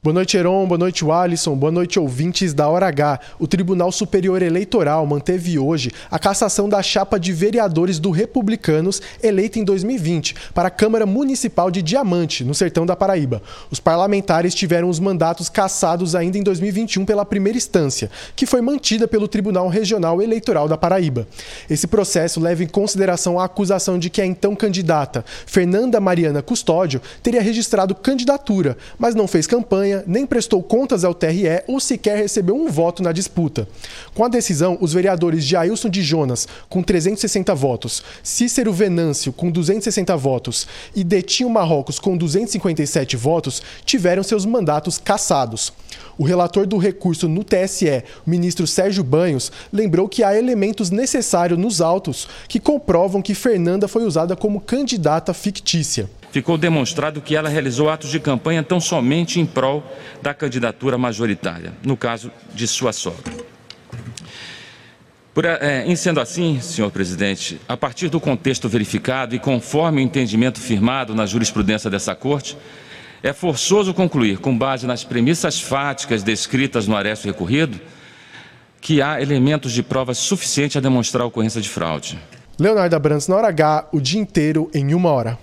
Boa noite, Heron. Boa noite, Alisson. Boa noite, ouvintes da Hora H. O Tribunal Superior Eleitoral manteve hoje a cassação da chapa de vereadores do Republicanos eleita em 2020 para a Câmara Municipal de Diamante, no sertão da Paraíba. Os parlamentares tiveram os mandatos cassados ainda em 2021 pela primeira instância, que foi mantida pelo Tribunal Regional Eleitoral da Paraíba. Esse processo leva em consideração a acusação de que a então candidata, Fernanda Mariana Custódio, teria registrado candidatura, mas não fez campanha nem prestou contas ao TRE ou sequer recebeu um voto na disputa. Com a decisão, os vereadores de Ailson de Jonas, com 360 votos, Cícero Venâncio, com 260 votos, e Detinho Marrocos, com 257 votos, tiveram seus mandatos cassados. O relator do recurso no TSE, o ministro Sérgio Banhos, lembrou que há elementos necessários nos autos que comprovam que Fernanda foi usada como candidata fictícia ficou demonstrado que ela realizou atos de campanha tão somente em prol da candidatura majoritária, no caso de sua sogra. Por, é, em sendo assim, senhor presidente, a partir do contexto verificado e conforme o entendimento firmado na jurisprudência dessa Corte, é forçoso concluir, com base nas premissas fáticas descritas no arresto recorrido, que há elementos de prova suficiente a demonstrar a ocorrência de fraude. Leonardo Abrantes, na hora H, o dia inteiro em uma hora.